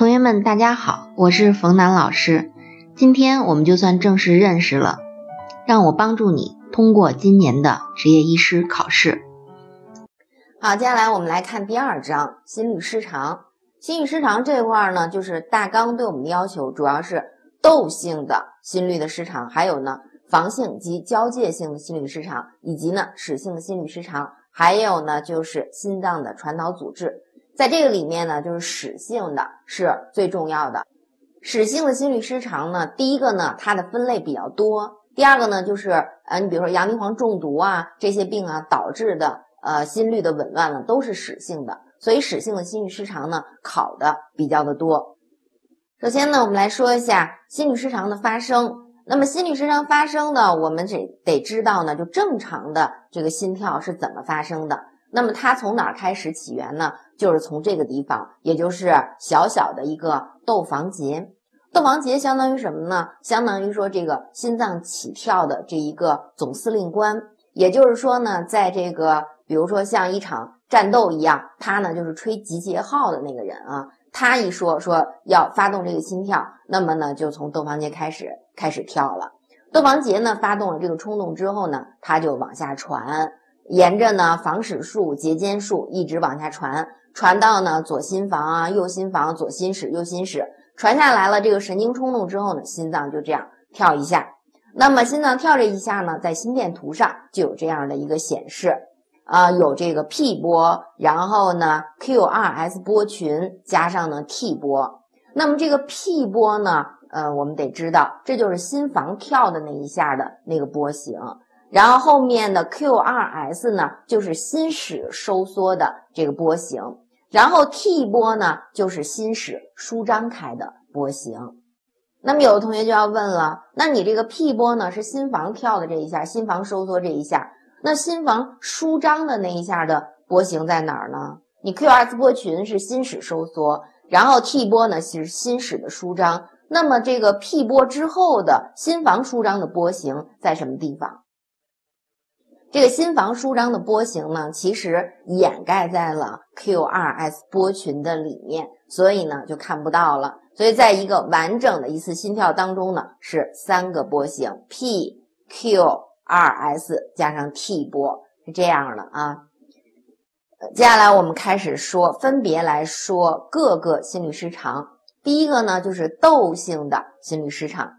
同学们，大家好，我是冯楠老师。今天我们就算正式认识了，让我帮助你通过今年的执业医师考试。好，接下来我们来看第二章心律失常。心律失常这块儿呢，就是大纲对我们的要求主要是窦性的心律的失常，还有呢房性及交界性的心律失常，以及呢室性的心律失常，还有呢就是心脏的传导阻滞。在这个里面呢，就是室性的是最重要的。室性的心律失常呢，第一个呢，它的分类比较多；第二个呢，就是呃，你比如说洋地黄中毒啊这些病啊导致的呃心律的紊乱呢，都是室性的。所以室性的心律失常呢，考的比较的多。首先呢，我们来说一下心律失常的发生。那么心律失常发生呢，我们得得知道呢，就正常的这个心跳是怎么发生的。那么它从哪儿开始起源呢？就是从这个地方，也就是小小的一个窦房结。窦房结相当于什么呢？相当于说这个心脏起跳的这一个总司令官。也就是说呢，在这个比如说像一场战斗一样，他呢就是吹集结号的那个人啊。他一说说要发动这个心跳，那么呢就从窦房结开始开始跳了。窦房结呢发动了这个冲动之后呢，它就往下传。沿着呢房室束、结间束一直往下传，传到呢左心房啊、右心房、左心室、右心室，传下来了这个神经冲动之后呢，心脏就这样跳一下。那么心脏跳这一下呢，在心电图上就有这样的一个显示，啊，有这个 P 波，然后呢 QRS 波群加上呢 T 波。那么这个 P 波呢，呃，我们得知道，这就是心房跳的那一下的那个波形。然后后面的 QRS 呢，就是心室收缩的这个波形，然后 T 波呢，就是心室舒张开的波形。那么有的同学就要问了，那你这个 P 波呢，是心房跳的这一下，心房收缩这一下，那心房舒张的那一下的波形在哪儿呢？你 QRS 波群是心室收缩，然后 T 波呢是心室的舒张，那么这个 P 波之后的心房舒张的波形在什么地方？这个心房舒张的波形呢，其实掩盖在了 QRS 波群的里面，所以呢就看不到了。所以在一个完整的一次心跳当中呢，是三个波形：P、Q、RS 加上 T 波，是这样的啊。接下来我们开始说，分别来说各个心律失常。第一个呢，就是窦性的心律失常。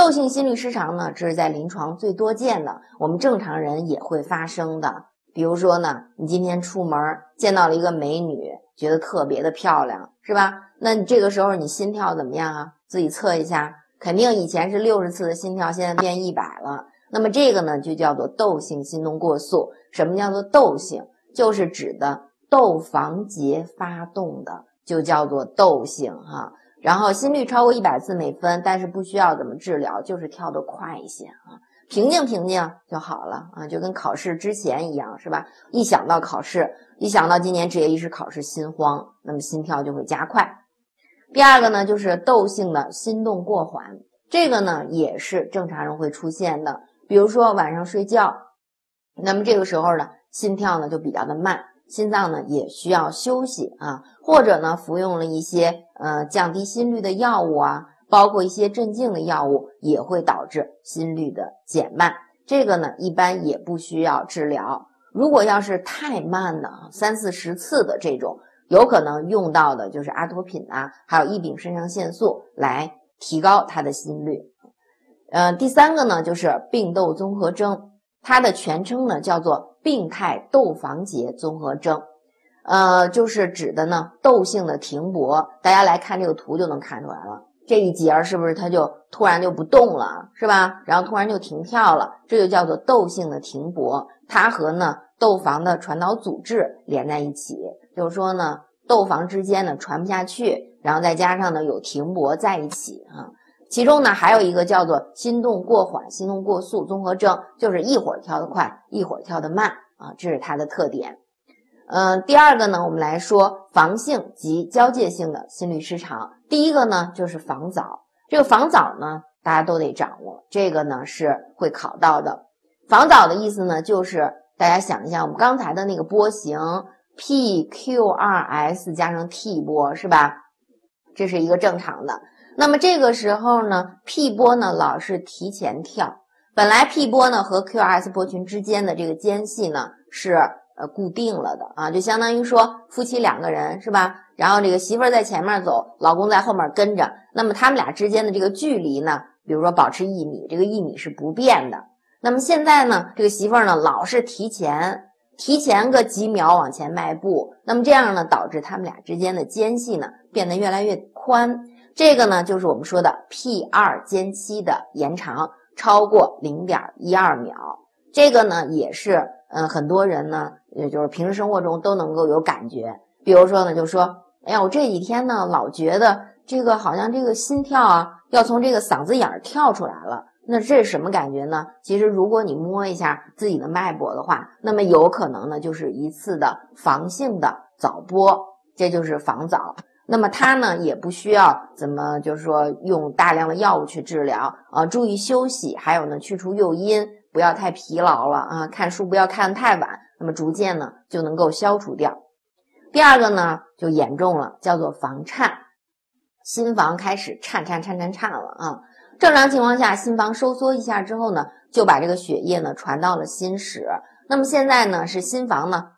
窦性心律失常呢，这是在临床最多见的，我们正常人也会发生的。比如说呢，你今天出门见到了一个美女，觉得特别的漂亮，是吧？那你这个时候你心跳怎么样啊？自己测一下，肯定以前是六十次的心跳，现在变一百了。那么这个呢，就叫做窦性心动过速。什么叫做窦性？就是指的窦房结发动的，就叫做窦性哈。然后心率超过一百次每分，但是不需要怎么治疗，就是跳得快一些啊，平静平静就好了啊，就跟考试之前一样，是吧？一想到考试，一想到今年执业医师考试，心慌，那么心跳就会加快。第二个呢，就是窦性的心动过缓，这个呢也是正常人会出现的，比如说晚上睡觉，那么这个时候呢，心跳呢就比较的慢。心脏呢也需要休息啊，或者呢服用了一些呃降低心率的药物啊，包括一些镇静的药物，也会导致心率的减慢。这个呢一般也不需要治疗。如果要是太慢的三四十次的这种，有可能用到的就是阿托品啊，还有异丙肾上腺素来提高他的心率。呃，第三个呢就是病窦综合征，它的全称呢叫做。病态窦房结综合征，呃，就是指的呢窦性的停泊。大家来看这个图就能看出来了，这一节是不是它就突然就不动了，是吧？然后突然就停跳了，这就叫做窦性的停泊。它和呢窦房的传导阻滞连在一起，就是说呢窦房之间呢传不下去，然后再加上呢有停泊在一起啊。其中呢，还有一个叫做心动过缓、心动过速综合征，就是一会儿跳得快，一会儿跳得慢啊，这是它的特点。嗯，第二个呢，我们来说房性及交界性的心律失常。第一个呢，就是房早。这个房早呢，大家都得掌握，这个呢是会考到的。房早的意思呢，就是大家想一下，我们刚才的那个波形 P Q R S 加上 T 波是吧？这是一个正常的。那么这个时候呢，P 波呢老是提前跳。本来 P 波呢和 QRS 波群之间的这个间隙呢是呃固定了的啊，就相当于说夫妻两个人是吧？然后这个媳妇儿在前面走，老公在后面跟着，那么他们俩之间的这个距离呢，比如说保持一米，这个一米是不变的。那么现在呢，这个媳妇儿呢老是提前提前个几秒往前迈步，那么这样呢导致他们俩之间的间隙呢变得越来越宽，这个呢就是我们说的 P 二间期的延长。超过零点一二秒，这个呢也是，嗯，很多人呢，也就是平时生活中都能够有感觉。比如说呢，就说，哎呀，我这几天呢，老觉得这个好像这个心跳啊，要从这个嗓子眼儿跳出来了。那这是什么感觉呢？其实如果你摸一下自己的脉搏的话，那么有可能呢，就是一次的房性的早搏，这就是房早。那么它呢也不需要怎么，就是说用大量的药物去治疗啊，注意休息，还有呢去除诱因，不要太疲劳了啊，看书不要看太晚，那么逐渐呢就能够消除掉。第二个呢就严重了，叫做房颤，心房开始颤颤颤颤颤了啊。正常情况下，心房收缩一下之后呢，就把这个血液呢传到了心室。那么现在呢是心房呢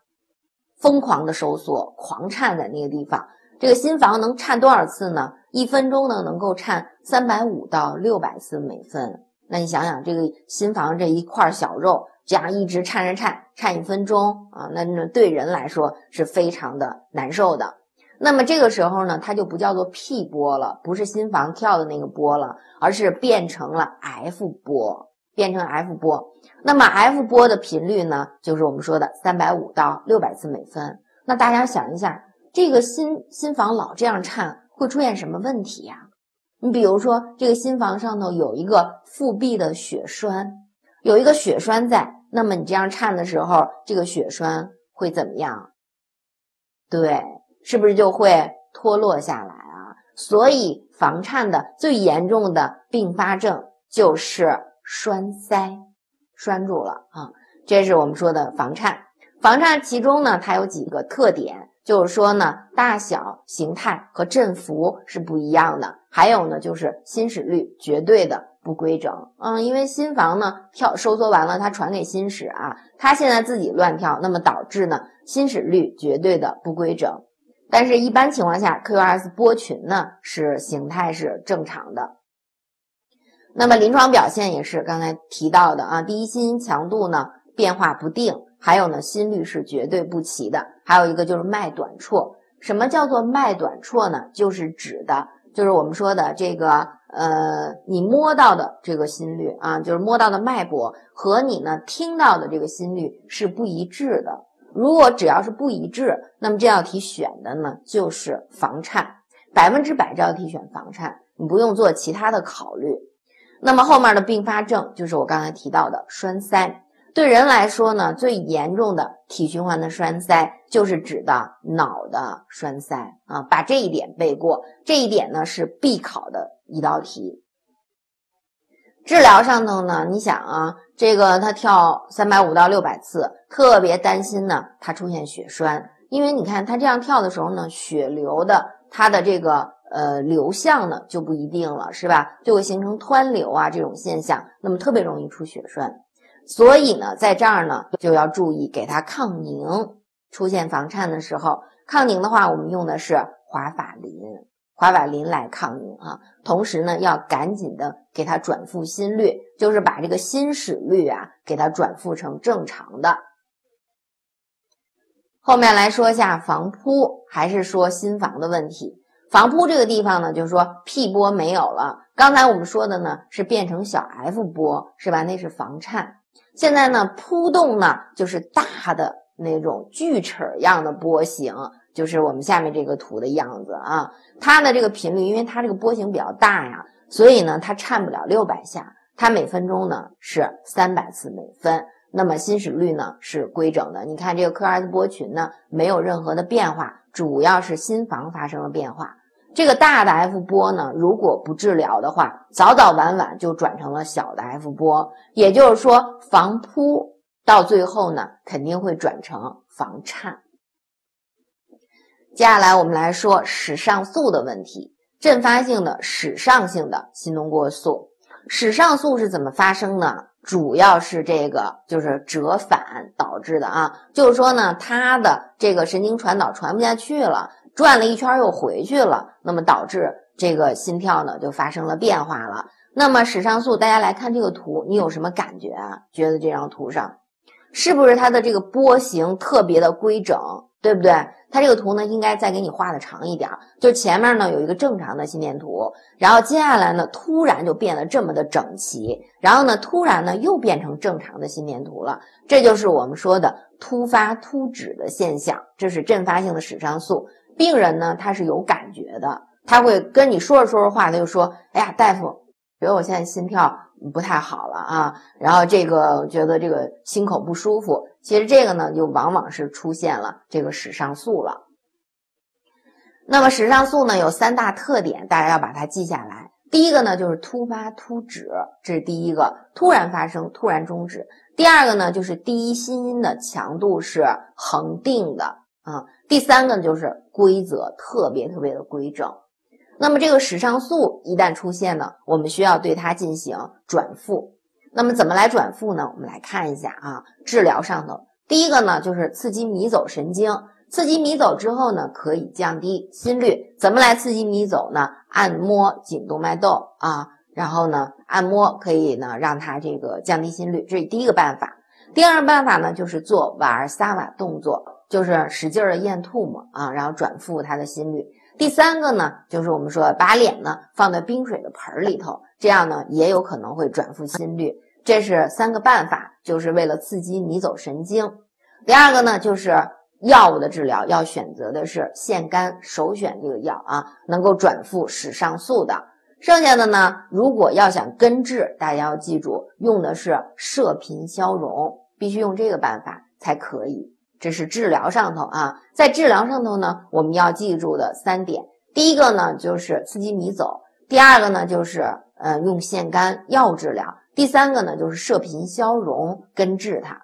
疯狂的收缩，狂颤在那个地方。这个心房能颤多少次呢？一分钟呢能够颤三百五到六百次每分。那你想想，这个心房这一块小肉，这样一直颤颤颤颤一分钟啊，那那对人来说是非常的难受的。那么这个时候呢，它就不叫做 P 波了，不是心房跳的那个波了，而是变成了 F 波，变成 F 波。那么 F 波的频率呢，就是我们说的三百五到六百次每分。那大家想一下。这个心心房老这样颤，会出现什么问题呀？你比如说，这个心房上头有一个腹壁的血栓，有一个血栓在，那么你这样颤的时候，这个血栓会怎么样？对，是不是就会脱落下来啊？所以房颤的最严重的并发症就是栓塞，栓住了啊！这是我们说的房颤。房颤其中呢，它有几个特点。就是说呢，大小、形态和振幅是不一样的。还有呢，就是心室率绝对的不规整。嗯，因为心房呢跳收缩完了，它传给心室啊，它现在自己乱跳，那么导致呢心室率绝对的不规整。但是，一般情况下，QRS 波群呢是形态是正常的。那么临床表现也是刚才提到的啊，第一心音强度呢变化不定。还有呢，心率是绝对不齐的。还有一个就是脉短绰。什么叫做脉短绰呢？就是指的，就是我们说的这个，呃，你摸到的这个心率啊，就是摸到的脉搏和你呢听到的这个心率是不一致的。如果只要是不一致，那么这道题选的呢就是房颤，百分之百这道题选房颤，你不用做其他的考虑。那么后面的并发症就是我刚才提到的栓塞。对人来说呢，最严重的体循环的栓塞就是指的脑的栓塞啊，把这一点背过。这一点呢是必考的一道题。治疗上头呢，你想啊，这个他跳三百五到六百次，特别担心呢，他出现血栓，因为你看他这样跳的时候呢，血流的它的这个呃流向呢就不一定了，是吧？就会形成湍流啊这种现象，那么特别容易出血栓。所以呢，在这儿呢就要注意给它抗凝。出现房颤的时候，抗凝的话，我们用的是华法林，华法林来抗凝啊。同时呢，要赶紧的给它转复心率，就是把这个心室率啊给它转复成正常的。后面来说一下房扑，还是说心房的问题。房扑这个地方呢，就是说 P 波没有了。刚才我们说的呢是变成小 F 波，是吧？那是房颤。现在呢，扑动呢就是大的那种锯齿样的波形，就是我们下面这个图的样子啊。它的这个频率，因为它这个波形比较大呀，所以呢它颤不了六百下，它每分钟呢是三百次每分。那么心室率呢是规整的。你看这个 QRS 波群呢没有任何的变化，主要是心房发生了变化。这个大的 F 波呢，如果不治疗的话，早早晚晚就转成了小的 F 波，也就是说，防扑到最后呢，肯定会转成房颤。接下来我们来说室上素的问题。阵发性的室上性的心动过速。室上速是怎么发生呢？主要是这个就是折返导致的啊，就是说呢，它的这个神经传导传不下去了，转了一圈又回去了，那么导致这个心跳呢就发生了变化了。那么室上速，大家来看这个图，你有什么感觉啊？觉得这张图上是不是它的这个波形特别的规整？对不对？它这个图呢，应该再给你画的长一点，就前面呢有一个正常的心电图，然后接下来呢突然就变得这么的整齐，然后呢突然呢又变成正常的心电图了，这就是我们说的突发突止的现象，这是阵发性的室上素。病人呢他是有感觉的，他会跟你说着说着话，他就说：“哎呀，大夫，觉得我现在心跳。”不太好了啊，然后这个觉得这个心口不舒服，其实这个呢就往往是出现了这个室上素了。那么室上素呢有三大特点，大家要把它记下来。第一个呢就是突发突止，这是第一个，突然发生，突然终止。第二个呢就是第一心音的强度是恒定的啊。第三个就是规则特别特别的规整。那么这个室上素一旦出现呢，我们需要对它进行转复。那么怎么来转复呢？我们来看一下啊，治疗上头，第一个呢就是刺激迷走神经，刺激迷走之后呢，可以降低心率。怎么来刺激迷走呢？按摩颈动脉窦啊，然后呢，按摩可以呢让它这个降低心率，这是第一个办法。第二个办法呢就是做瓦尔萨瓦动作，就是使劲的咽吐沫啊，然后转复他的心率。第三个呢，就是我们说把脸呢放在冰水的盆里头，这样呢也有可能会转复心率。这是三个办法，就是为了刺激迷走神经。第二个呢，就是药物的治疗要选择的是腺苷，首选这个药啊，能够转复使上素的。剩下的呢，如果要想根治，大家要记住用的是射频消融，必须用这个办法才可以。这是治疗上头啊，在治疗上头呢，我们要记住的三点，第一个呢就是刺激迷走，第二个呢就是呃用腺苷药治疗，第三个呢就是射频消融根治它。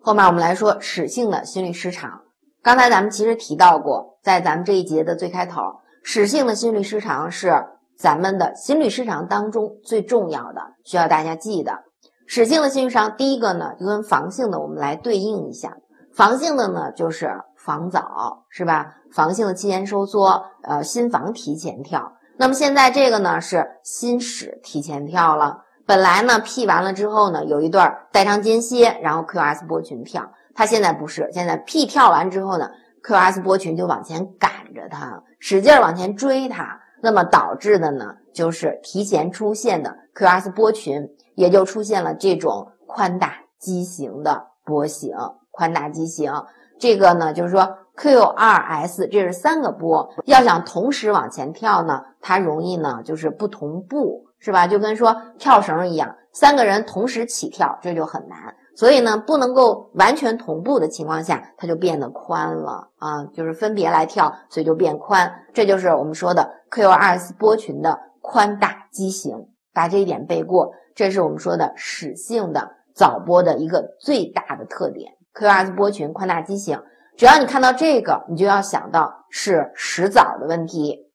后面我们来说室性的心律失常，刚才咱们其实提到过，在咱们这一节的最开头，室性的心律失常是咱们的心律失常当中最重要的，需要大家记的。室性的心律失常，第一个呢就跟房性的我们来对应一下。房性的呢就是房早，是吧？房性的期前收缩，呃，心房提前跳。那么现在这个呢是心室提前跳了。本来呢 P 完了之后呢有一段代偿间歇，然后 QS 波群跳。它现在不是，现在 P 跳完之后呢，QS 波群就往前赶着它，使劲往前追它。那么导致的呢就是提前出现的 QS 波群。也就出现了这种宽大畸形的波形，宽大畸形，这个呢就是说 QRS 这是三个波，要想同时往前跳呢，它容易呢就是不同步，是吧？就跟说跳绳一样，三个人同时起跳，这就很难，所以呢不能够完全同步的情况下，它就变得宽了啊，就是分别来跳，所以就变宽，这就是我们说的 QRS 波群的宽大畸形，把这一点背过。这是我们说的室性的早波的一个最大的特点，QRS 波群宽大畸形。只要你看到这个，你就要想到是室早的问题。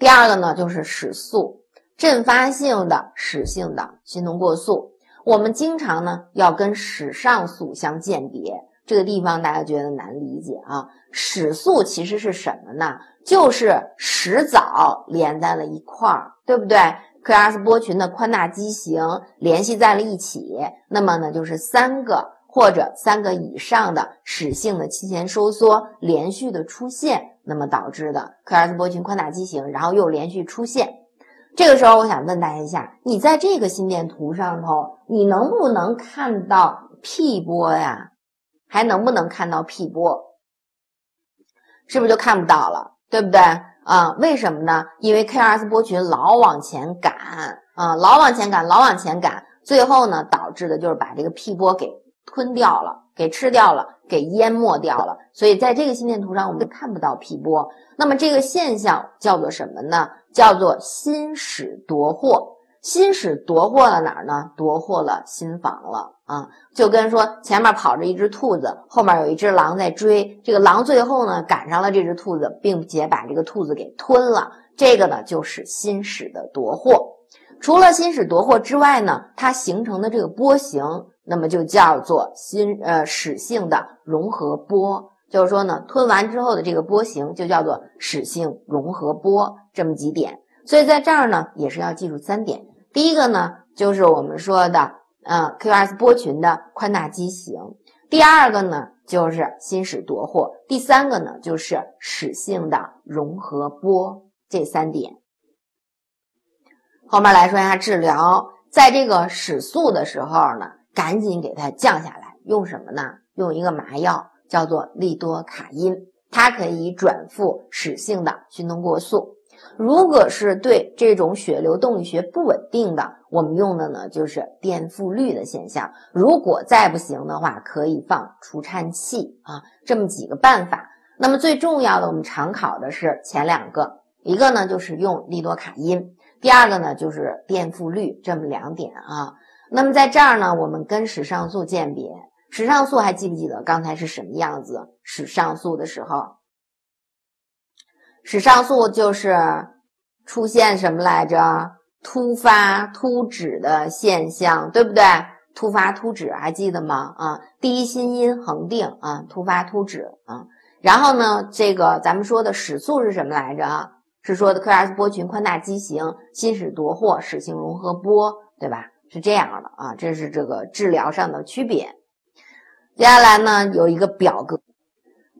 第二个呢，就是室速，阵发性的室性的心动过速，我们经常呢要跟室上速相鉴别。这个地方大家觉得难理解啊？室速其实是什么呢？就是室早连在了一块儿，对不对？QRS 波群的宽大畸形联系在了一起，那么呢，就是三个或者三个以上的室性的期前收缩连续的出现，那么导致的 QRS 波群宽大畸形，然后又连续出现。这个时候，我想问大家一下，你在这个心电图上头，你能不能看到 P 波呀？还能不能看到 P 波？是不是就看不到了？对不对？啊，为什么呢？因为 KRS 波群老往前赶啊，老往前赶，老往前赶，最后呢，导致的就是把这个 P 波给吞掉了，给吃掉了，给淹没掉了。所以在这个心电图上，我们看不到 P 波。那么这个现象叫做什么呢？叫做心室夺获。心室夺获了哪儿呢？夺获了心房了啊！就跟说前面跑着一只兔子，后面有一只狼在追，这个狼最后呢赶上了这只兔子，并且把这个兔子给吞了。这个呢就是心室的夺获。除了心室夺获之外呢，它形成的这个波形，那么就叫做心呃室性的融合波。就是说呢，吞完之后的这个波形就叫做室性融合波。这么几点，所以在这儿呢也是要记住三点。第一个呢，就是我们说的，呃，QRS 波群的宽大畸形；第二个呢，就是心室夺获；第三个呢，就是室性的融合波。这三点，后面来说一下治疗，在这个室速的时候呢，赶紧给它降下来，用什么呢？用一个麻药，叫做利多卡因，它可以转复室性的心动过速。如果是对这种血流动力学不稳定的，我们用的呢就是电复率的现象。如果再不行的话，可以放除颤器啊，这么几个办法。那么最重要的，我们常考的是前两个，一个呢就是用利多卡因，第二个呢就是电复率，这么两点啊。那么在这儿呢，我们跟室上素鉴别，室上素还记不记得刚才是什么样子？室上素的时候。室上素就是出现什么来着？突发突止的现象，对不对？突发突止还记得吗？啊，第一心音恒定啊，突发突止啊。然后呢，这个咱们说的室速是什么来着？是说的 QRS 波群宽大畸形，心室夺获，室性融合波，对吧？是这样的啊，这是这个治疗上的区别。接下来呢，有一个表格。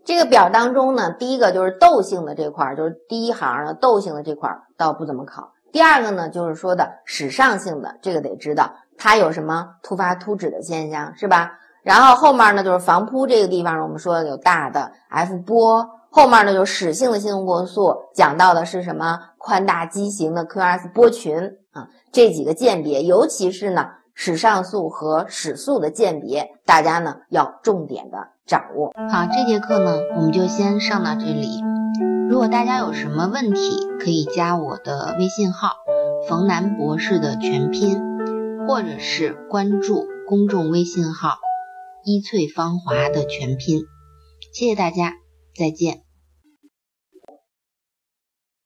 这个表当中呢，第一个就是窦性的这块儿，就是第一行的窦性的这块儿倒不怎么考。第二个呢，就是说的室上性的，这个得知道它有什么突发突止的现象，是吧？然后后面呢，就是房扑这个地方，我们说有大的 F 波，后面呢就室性的心动过速，讲到的是什么宽大畸形的 QRS 波群啊，这几个鉴别，尤其是呢。室上素和室速的鉴别，大家呢要重点的掌握。好，这节课呢我们就先上到这里。如果大家有什么问题，可以加我的微信号“冯楠博士”的全拼，或者是关注公众微信号“一翠芳华”的全拼。谢谢大家，再见。